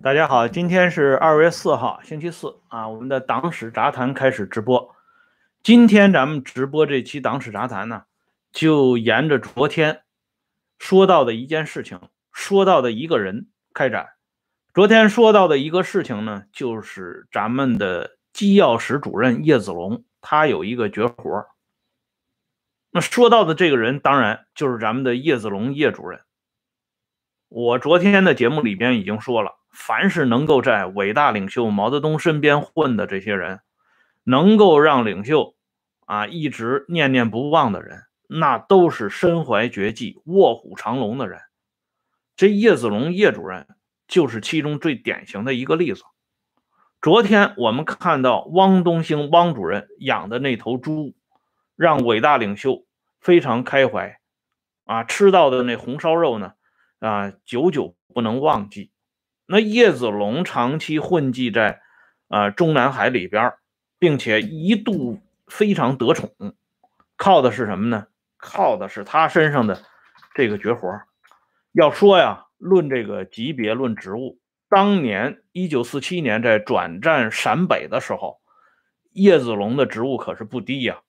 大家好，今天是二月四号，星期四啊。我们的党史杂谈开始直播。今天咱们直播这期党史杂谈呢，就沿着昨天说到的一件事情，说到的一个人开展。昨天说到的一个事情呢，就是咱们的机要室主任叶子龙，他有一个绝活。那说到的这个人，当然就是咱们的叶子龙叶主任。我昨天的节目里边已经说了。凡是能够在伟大领袖毛泽东身边混的这些人，能够让领袖啊一直念念不忘的人，那都是身怀绝技、卧虎藏龙的人。这叶子龙叶主任就是其中最典型的一个例子。昨天我们看到汪东兴汪主任养的那头猪，让伟大领袖非常开怀啊，吃到的那红烧肉呢啊，久久不能忘记。那叶子龙长期混迹在啊中南海里边，并且一度非常得宠，靠的是什么呢？靠的是他身上的这个绝活。要说呀，论这个级别，论职务，当年一九四七年在转战陕北的时候，叶子龙的职务可是不低呀。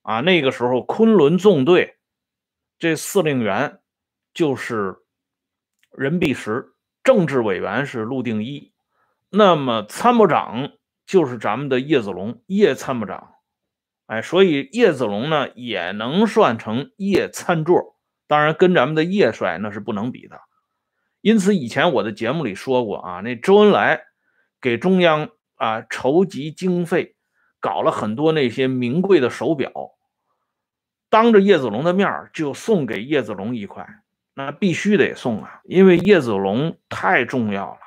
啊，那个时候昆仑纵队这司令员就是任弼时。政治委员是陆定一，那么参谋长就是咱们的叶子龙叶参谋长，哎，所以叶子龙呢也能算成叶参座，当然跟咱们的叶帅那是不能比的。因此以前我的节目里说过啊，那周恩来给中央啊筹集经费，搞了很多那些名贵的手表，当着叶子龙的面就送给叶子龙一块。那必须得送啊，因为叶子龙太重要了。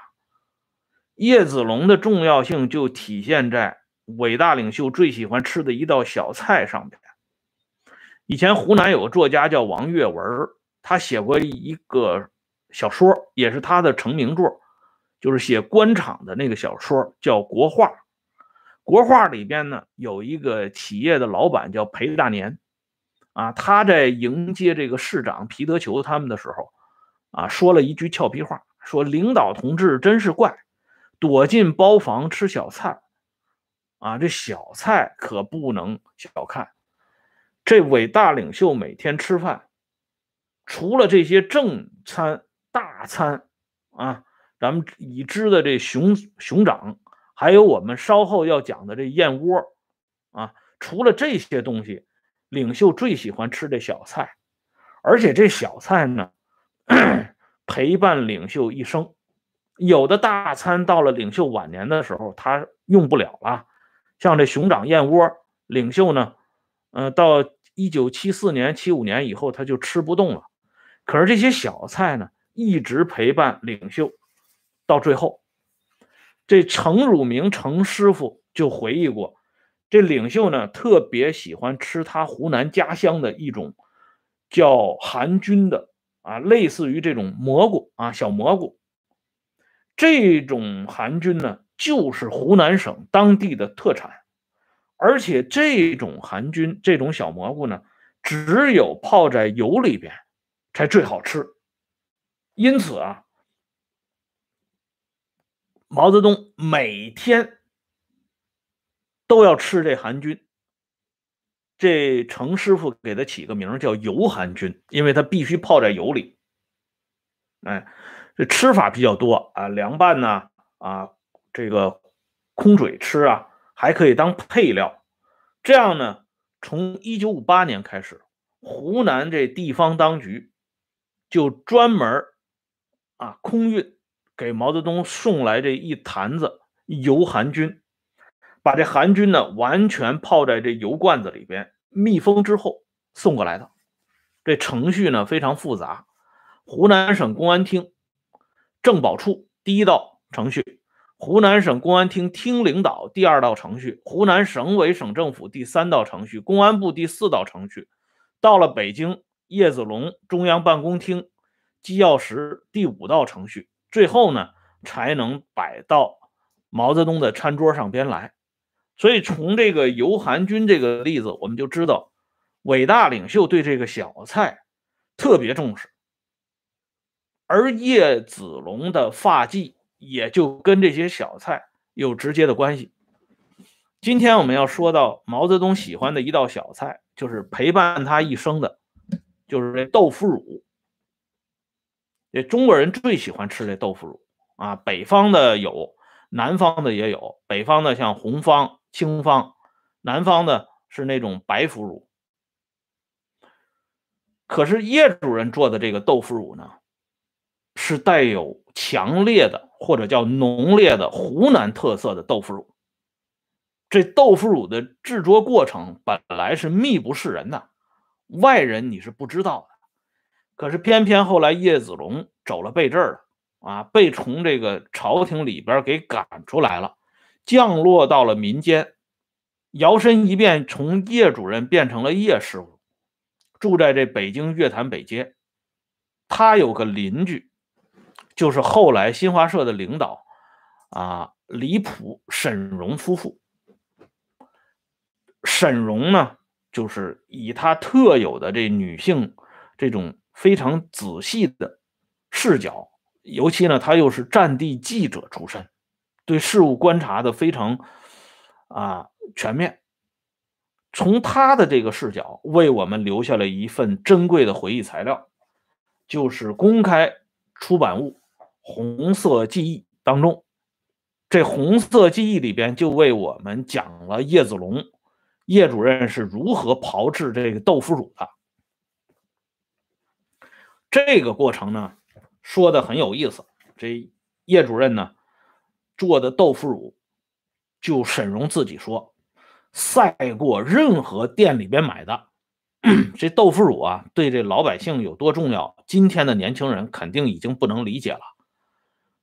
叶子龙的重要性就体现在伟大领袖最喜欢吃的一道小菜上面。以前湖南有个作家叫王跃文，他写过一个小说，也是他的成名作，就是写官场的那个小说，叫《国画》。《国画》里边呢，有一个企业的老板叫裴大年。啊，他在迎接这个市长皮德球他们的时候，啊，说了一句俏皮话，说领导同志真是怪，躲进包房吃小菜，啊，这小菜可不能小看。这伟大领袖每天吃饭，除了这些正餐大餐，啊，咱们已知的这熊熊掌，还有我们稍后要讲的这燕窝，啊，除了这些东西。领袖最喜欢吃这小菜，而且这小菜呢，陪伴领袖一生。有的大餐到了领袖晚年的时候，他用不了了，像这熊掌燕窝，领袖呢，呃，到一九七四年、七五年以后，他就吃不动了。可是这些小菜呢，一直陪伴领袖到最后。这程汝明程师傅就回忆过。这领袖呢，特别喜欢吃他湖南家乡的一种叫韩菌的啊，类似于这种蘑菇啊，小蘑菇。这种韩菌呢，就是湖南省当地的特产，而且这种韩菌这种小蘑菇呢，只有泡在油里边才最好吃。因此啊，毛泽东每天。都要吃这韩菌，这程师傅给他起个名叫油韩菌，因为它必须泡在油里。哎，这吃法比较多啊，凉拌呐，啊，这个空嘴吃啊，还可以当配料。这样呢，从一九五八年开始，湖南这地方当局就专门啊空运给毛泽东送来这一坛子油韩菌。把这韩军呢完全泡在这油罐子里边，密封之后送过来的。这程序呢非常复杂。湖南省公安厅政保处第一道程序，湖南省公安厅厅领导第二道程序，湖南省委省政府第三道程序，公安部第四道程序。到了北京叶子龙中央办公厅机要室第五道程序，最后呢才能摆到毛泽东的餐桌上边来。所以从这个游韩军这个例子，我们就知道，伟大领袖对这个小菜特别重视。而叶子龙的发髻也就跟这些小菜有直接的关系。今天我们要说到毛泽东喜欢的一道小菜，就是陪伴他一生的，就是这豆腐乳。这中国人最喜欢吃这豆腐乳啊，北方的有，南方的也有。北方的像红方、青方，南方的是那种白腐乳。可是叶主任做的这个豆腐乳呢，是带有强烈的或者叫浓烈的湖南特色的豆腐乳。这豆腐乳的制作过程本来是秘不示人的，外人你是不知道的。可是偏偏后来叶子龙走了背字了啊，被从这个朝廷里边给赶出来了，降落到了民间，摇身一变，从叶主任变成了叶师傅，住在这北京乐坛北街。他有个邻居，就是后来新华社的领导啊，李普、沈荣夫妇。沈荣呢，就是以他特有的这女性这种非常仔细的视角，尤其呢，她又是战地记者出身，对事物观察的非常啊全面。从他的这个视角，为我们留下了一份珍贵的回忆材料，就是公开出版物《红色记忆》当中，这《红色记忆》里边就为我们讲了叶子龙。叶主任是如何炮制这个豆腐乳的？这个过程呢，说的很有意思。这叶主任呢做的豆腐乳，就沈荣自己说，赛过任何店里边买的。这豆腐乳啊，对这老百姓有多重要？今天的年轻人肯定已经不能理解了。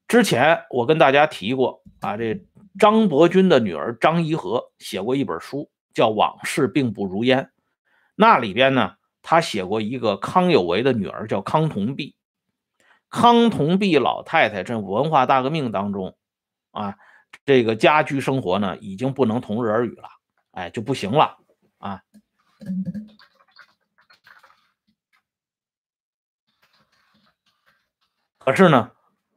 之前我跟大家提过啊，这张伯钧的女儿张怡和写过一本书。叫往事并不如烟，那里边呢，他写过一个康有为的女儿叫康同弼，康同弼老太太这文化大革命当中，啊，这个家居生活呢已经不能同日而语了，哎，就不行了啊。可是呢，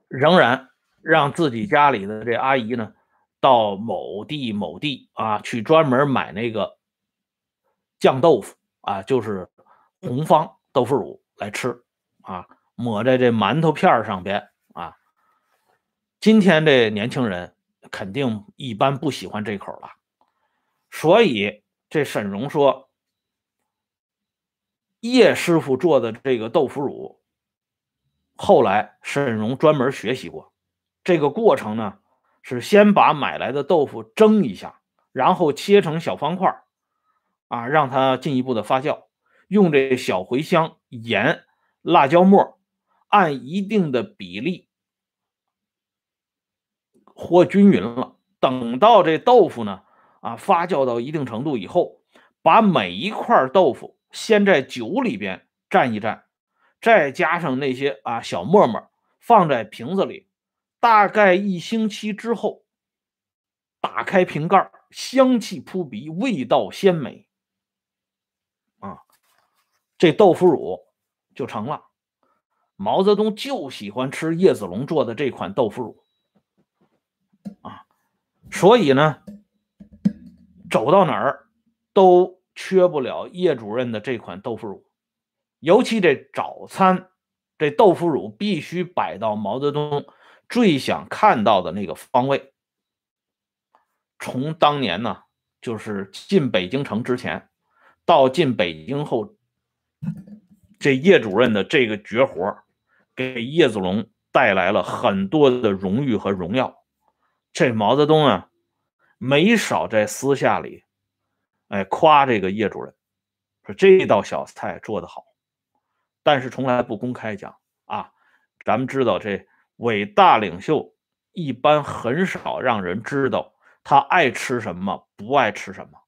仍然让自己家里的这阿姨呢。到某地某地啊，去专门买那个酱豆腐啊，就是红方豆腐乳来吃啊，抹在这馒头片上边啊。今天这年轻人肯定一般不喜欢这口了，所以这沈荣说，叶师傅做的这个豆腐乳，后来沈荣专门学习过，这个过程呢。是先把买来的豆腐蒸一下，然后切成小方块啊，让它进一步的发酵。用这小茴香、盐、辣椒末，按一定的比例和均匀了。等到这豆腐呢啊发酵到一定程度以后，把每一块豆腐先在酒里边蘸一蘸，再加上那些啊小沫沫，放在瓶子里。大概一星期之后，打开瓶盖，香气扑鼻，味道鲜美，啊，这豆腐乳就成了。毛泽东就喜欢吃叶子龙做的这款豆腐乳，所以呢，走到哪儿都缺不了叶主任的这款豆腐乳，尤其这早餐，这豆腐乳必须摆到毛泽东。最想看到的那个方位，从当年呢，就是进北京城之前，到进北京后，这叶主任的这个绝活，给叶子龙带来了很多的荣誉和荣耀。这毛泽东啊，没少在私下里，哎，夸这个叶主任，说这道小菜做得好，但是从来不公开讲啊。咱们知道这。伟大领袖一般很少让人知道他爱吃什么，不爱吃什么，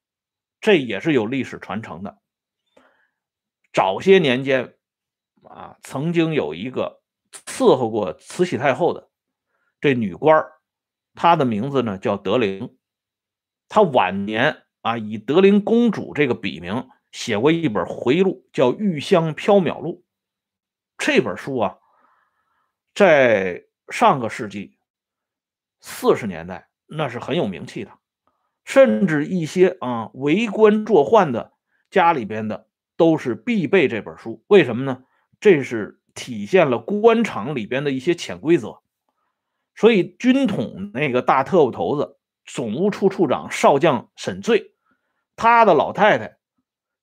这也是有历史传承的。早些年间，啊，曾经有一个伺候过慈禧太后的这女官她的名字呢叫德龄，她晚年啊以德龄公主这个笔名写过一本回忆录，叫《玉香缥缈录》。这本书啊。在上个世纪，四十年代那是很有名气的，甚至一些啊为官作宦的家里边的都是必备这本书。为什么呢？这是体现了官场里边的一些潜规则。所以军统那个大特务头子、总务处处长少将沈醉，他的老太太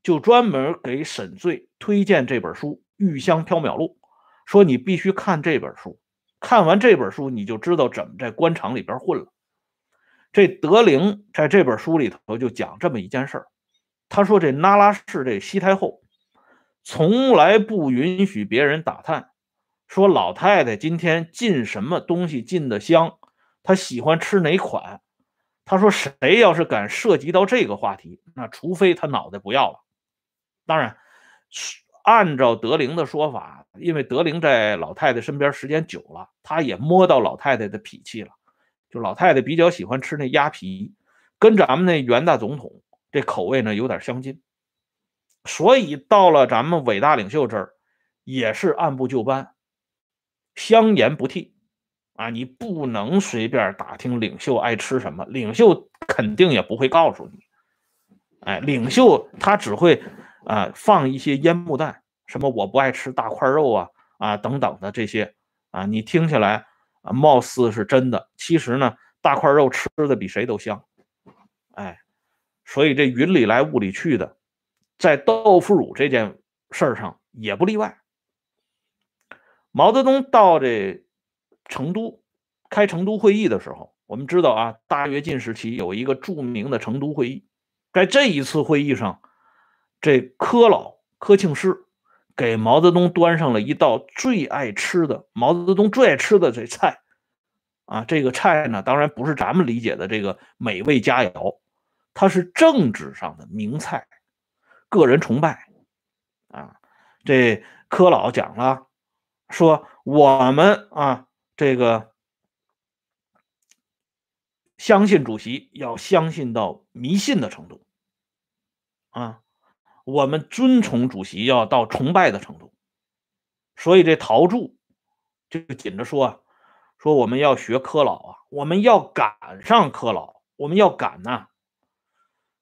就专门给沈醉推荐这本书《玉香缥缈录》，说你必须看这本书。看完这本书，你就知道怎么在官场里边混了。这德龄在这本书里头就讲这么一件事儿，他说这那拉氏这西太后从来不允许别人打探，说老太太今天进什么东西进的香，她喜欢吃哪款。他说谁要是敢涉及到这个话题，那除非他脑袋不要了。当然。按照德龄的说法，因为德龄在老太太身边时间久了，他也摸到老太太的脾气了。就老太太比较喜欢吃那鸭皮，跟咱们那袁大总统这口味呢有点相近，所以到了咱们伟大领袖这儿，也是按部就班，香言不替啊！你不能随便打听领袖爱吃什么，领袖肯定也不会告诉你。哎，领袖他只会。啊，放一些烟幕弹，什么我不爱吃大块肉啊啊等等的这些啊，你听起来啊，貌似是真的，其实呢，大块肉吃的比谁都香，哎，所以这云里来雾里去的，在豆腐乳这件事上也不例外。毛泽东到这成都开成都会议的时候，我们知道啊，大跃进时期有一个著名的成都会议，在这一次会议上。这柯老柯庆施给毛泽东端上了一道最爱吃的毛泽东最爱吃的这菜，啊，这个菜呢，当然不是咱们理解的这个美味佳肴，它是政治上的名菜，个人崇拜，啊，这柯老讲了，说我们啊，这个相信主席要相信到迷信的程度，啊。我们尊崇主席要到崇拜的程度，所以这陶铸就紧着说啊，说我们要学柯老啊，我们要赶上柯老，我们要赶呐。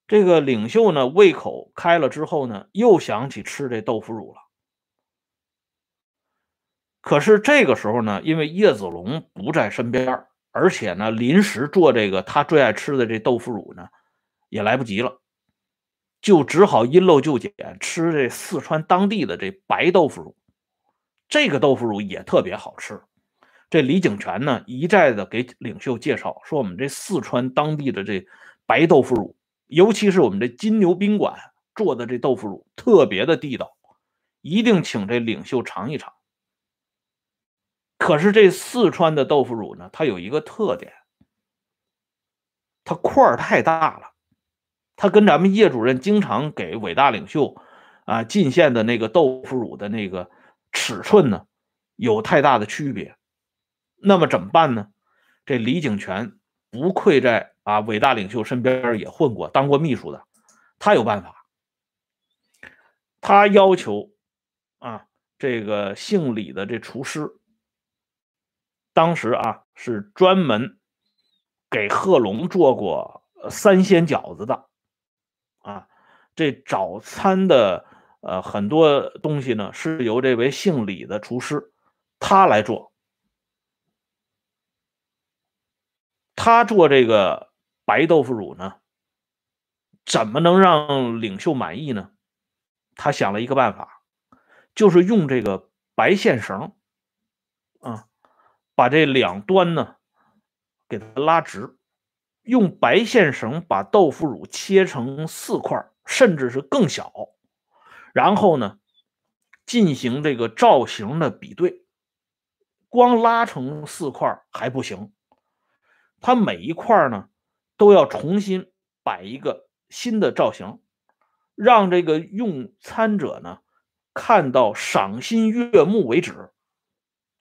这个领袖呢，胃口开了之后呢，又想起吃这豆腐乳了。可是这个时候呢，因为叶子龙不在身边，而且呢，临时做这个他最爱吃的这豆腐乳呢，也来不及了。就只好因陋就简吃这四川当地的这白豆腐乳，这个豆腐乳也特别好吃。这李景全呢一再的给领袖介绍说，我们这四川当地的这白豆腐乳，尤其是我们这金牛宾馆做的这豆腐乳，特别的地道，一定请这领袖尝一尝。可是这四川的豆腐乳呢，它有一个特点，它块儿太大了。它跟咱们叶主任经常给伟大领袖啊进献的那个豆腐乳的那个尺寸呢，有太大的区别。那么怎么办呢？这李景全不愧在啊伟大领袖身边也混过，当过秘书的，他有办法。他要求啊这个姓李的这厨师，当时啊是专门给贺龙做过三鲜饺子的。啊，这早餐的呃很多东西呢，是由这位姓李的厨师他来做。他做这个白豆腐乳呢，怎么能让领袖满意呢？他想了一个办法，就是用这个白线绳啊，把这两端呢给它拉直。用白线绳把豆腐乳切成四块，甚至是更小，然后呢，进行这个造型的比对。光拉成四块还不行，它每一块呢都要重新摆一个新的造型，让这个用餐者呢看到赏心悦目为止。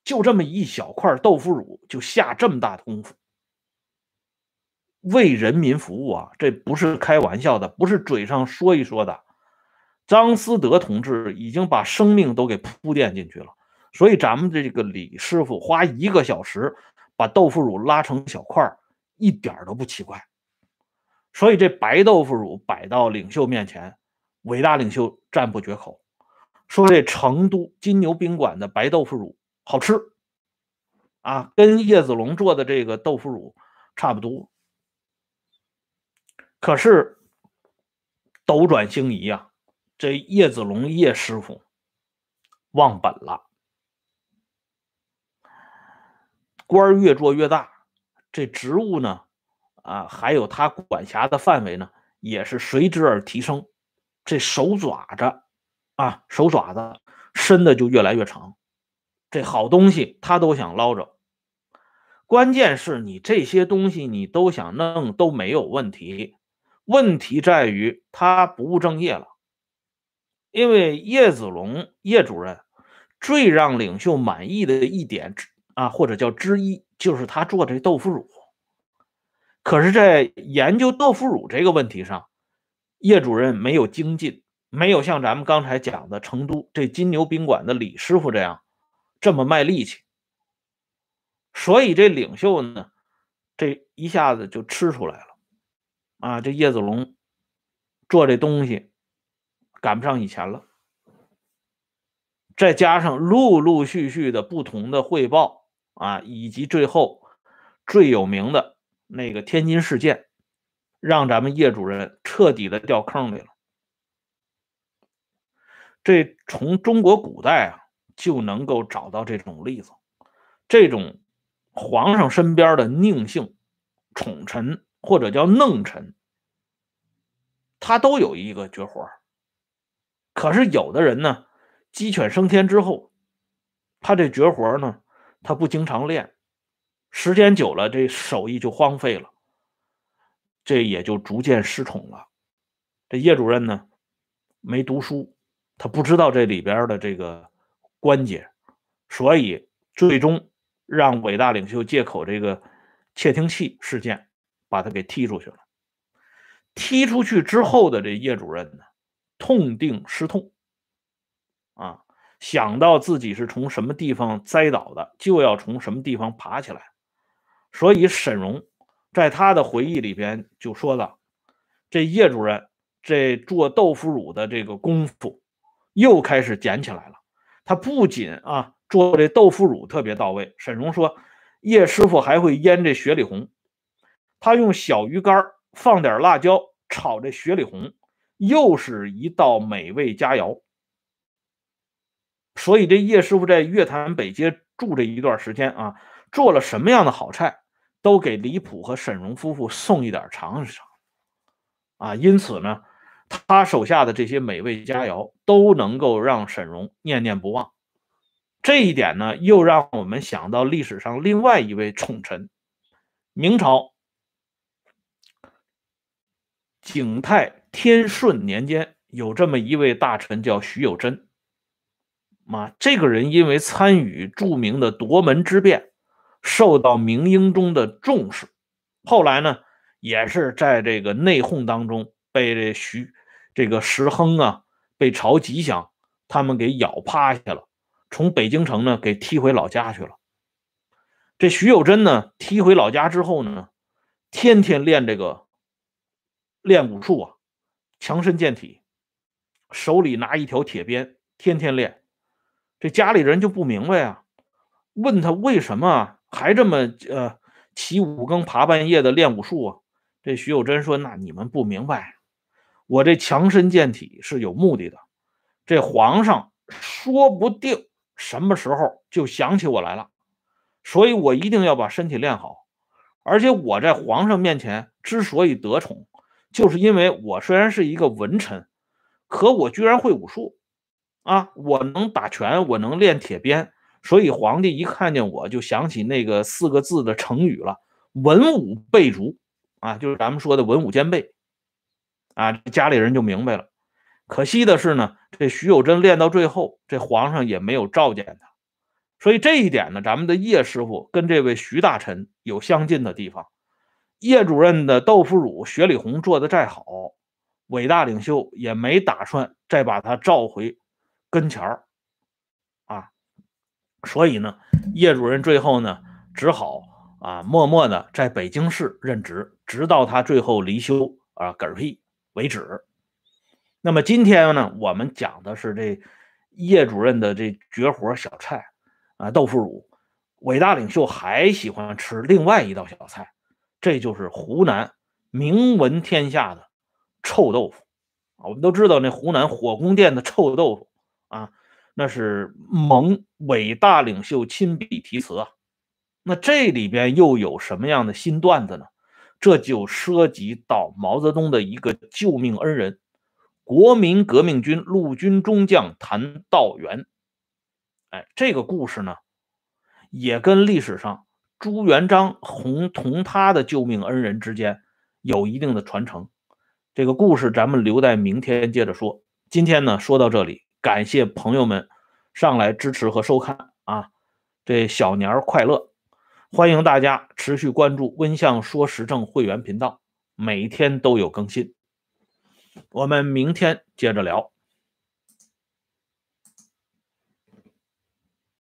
就这么一小块豆腐乳，就下这么大的功夫。为人民服务啊，这不是开玩笑的，不是嘴上说一说的。张思德同志已经把生命都给铺垫进去了，所以咱们这个李师傅花一个小时把豆腐乳拉成小块一点都不奇怪。所以这白豆腐乳摆到领袖面前，伟大领袖赞不绝口，说这成都金牛宾馆的白豆腐乳好吃，啊，跟叶子龙做的这个豆腐乳差不多。可是斗转星移啊，这叶子龙叶师傅忘本了，官越做越大，这职务呢？啊，还有他管辖的范围呢，也是随之而提升。这手爪子啊，手爪子伸的就越来越长。这好东西他都想捞着。关键是你这些东西你都想弄都没有问题，问题在于他不务正业了。因为叶子龙叶主任最让领袖满意的一点啊，或者叫之一，就是他做这豆腐乳。可是，在研究豆腐乳这个问题上，叶主任没有精进，没有像咱们刚才讲的成都这金牛宾馆的李师傅这样这么卖力气，所以这领袖呢，这一下子就吃出来了啊！这叶子龙做这东西赶不上以前了，再加上陆陆续续的不同的汇报啊，以及最后最有名的。那个天津事件，让咱们叶主任彻底的掉坑里了。这从中国古代啊就能够找到这种例子，这种皇上身边的佞幸、宠臣或者叫弄臣，他都有一个绝活可是有的人呢，鸡犬升天之后，他这绝活呢，他不经常练。时间久了，这手艺就荒废了，这也就逐渐失宠了。这叶主任呢，没读书，他不知道这里边的这个关节，所以最终让伟大领袖借口这个窃听器事件，把他给踢出去了。踢出去之后的这叶主任呢，痛定思痛，啊，想到自己是从什么地方栽倒的，就要从什么地方爬起来。所以沈荣在他的回忆里边就说了：“这叶主任这做豆腐乳的这个功夫又开始捡起来了。他不仅啊做这豆腐乳特别到位，沈荣说叶师傅还会腌这雪里红。他用小鱼干放点辣椒炒这雪里红，又是一道美味佳肴。所以这叶师傅在月坛北街住这一段时间啊，做了什么样的好菜？”都给李普和沈荣夫妇送一点尝一尝，啊，因此呢，他手下的这些美味佳肴都能够让沈荣念念不忘。这一点呢，又让我们想到历史上另外一位宠臣，明朝景泰天顺年间有这么一位大臣叫徐有贞，啊，这个人因为参与著名的夺门之变。受到明英宗的重视，后来呢，也是在这个内讧当中被这徐这个石亨啊，被曹吉祥他们给咬趴下了，从北京城呢给踢回老家去了。这徐有贞呢，踢回老家之后呢，天天练这个练武术啊，强身健体，手里拿一条铁鞭，天天练。这家里人就不明白啊，问他为什么。还这么呃起五更爬半夜的练武术啊？这徐有贞说：“那你们不明白，我这强身健体是有目的的。这皇上说不定什么时候就想起我来了，所以我一定要把身体练好。而且我在皇上面前之所以得宠，就是因为我虽然是一个文臣，可我居然会武术啊！我能打拳，我能练铁鞭。”所以皇帝一看见我就想起那个四个字的成语了，“文武备足”，啊，就是咱们说的文武兼备，啊，家里人就明白了。可惜的是呢，这徐有贞练到最后，这皇上也没有召见他。所以这一点呢，咱们的叶师傅跟这位徐大臣有相近的地方。叶主任的豆腐乳、雪里红做的再好，伟大领袖也没打算再把他召回跟前儿啊。所以呢，叶主任最后呢，只好啊，默默的在北京市任职，直到他最后离休啊嗝屁为止。那么今天呢，我们讲的是这叶主任的这绝活小菜啊，豆腐乳。伟大领袖还喜欢吃另外一道小菜，这就是湖南名闻天下的臭豆腐啊。我们都知道那湖南火宫殿的臭豆腐啊，那是蒙伟大领袖亲笔题词啊。那这里边又有什么样的新段子呢？这就涉及到毛泽东的一个救命恩人，国民革命军陆军中将谭道源。哎，这个故事呢？也跟历史上朱元璋同同他的救命恩人之间有一定的传承。这个故事咱们留在明天接着说。今天呢说到这里，感谢朋友们上来支持和收看啊！这小年儿快乐，欢迎大家持续关注温相说时政会员频道，每天都有更新。我们明天接着聊。